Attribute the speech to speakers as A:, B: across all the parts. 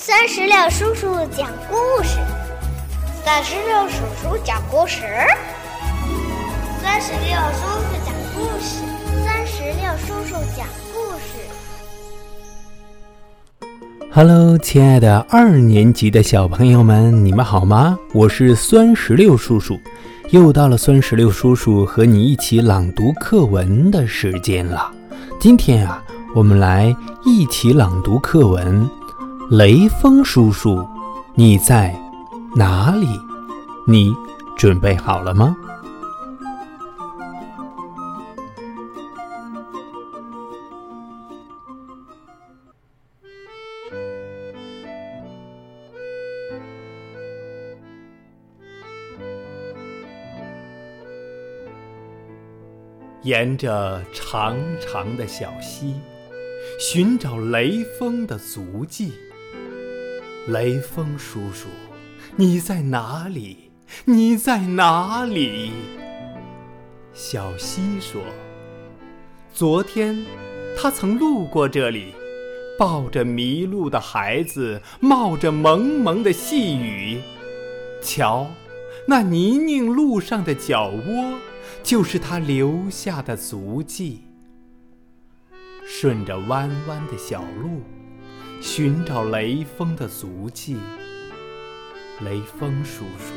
A: 三十六叔叔讲故事，
B: 三十六叔叔讲故事，
A: 三十六叔叔讲故事，三十六叔叔讲故事。
C: Hello，亲爱的二年级的小朋友们，你们好吗？我是酸石榴叔叔，又到了酸石榴叔叔和你一起朗读课文的时间了。今天啊，我们来一起朗读课文。雷锋叔叔，你在哪里？你准备好了吗？沿着长长的小溪，寻找雷锋的足迹。雷锋叔叔，你在哪里？你在哪里？小溪说：“昨天，他曾路过这里，抱着迷路的孩子，冒着蒙蒙的细雨。瞧，那泥泞路上的脚窝，就是他留下的足迹。顺着弯弯的小路。”寻找雷锋的足迹。雷锋叔叔，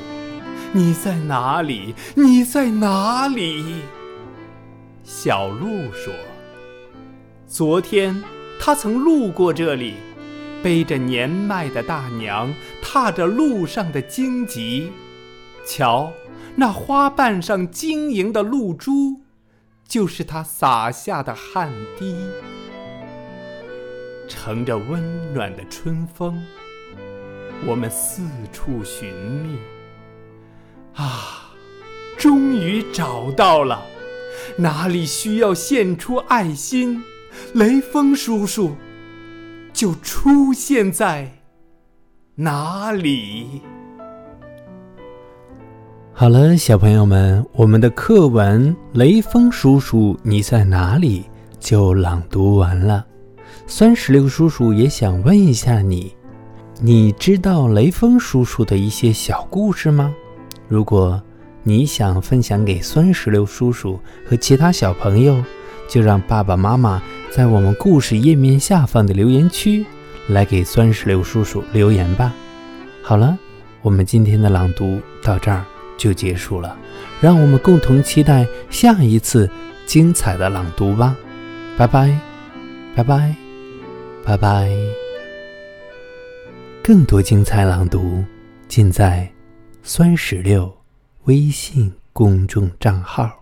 C: 你在哪里？你在哪里？小鹿说：“昨天他曾路过这里，背着年迈的大娘，踏着路上的荆棘。瞧，那花瓣上晶莹的露珠，就是他洒下的汗滴。”乘着温暖的春风，我们四处寻觅。啊，终于找到了！哪里需要献出爱心，雷锋叔叔就出现在哪里。好了，小朋友们，我们的课文《雷锋叔叔你在哪里》就朗读完了。酸石榴叔叔也想问一下你，你知道雷锋叔叔的一些小故事吗？如果你想分享给酸石榴叔叔和其他小朋友，就让爸爸妈妈在我们故事页面下方的留言区来给酸石榴叔叔留言吧。好了，我们今天的朗读到这儿就结束了，让我们共同期待下一次精彩的朗读吧。拜拜，拜拜。拜拜！更多精彩朗读尽在酸石榴微信公众账号。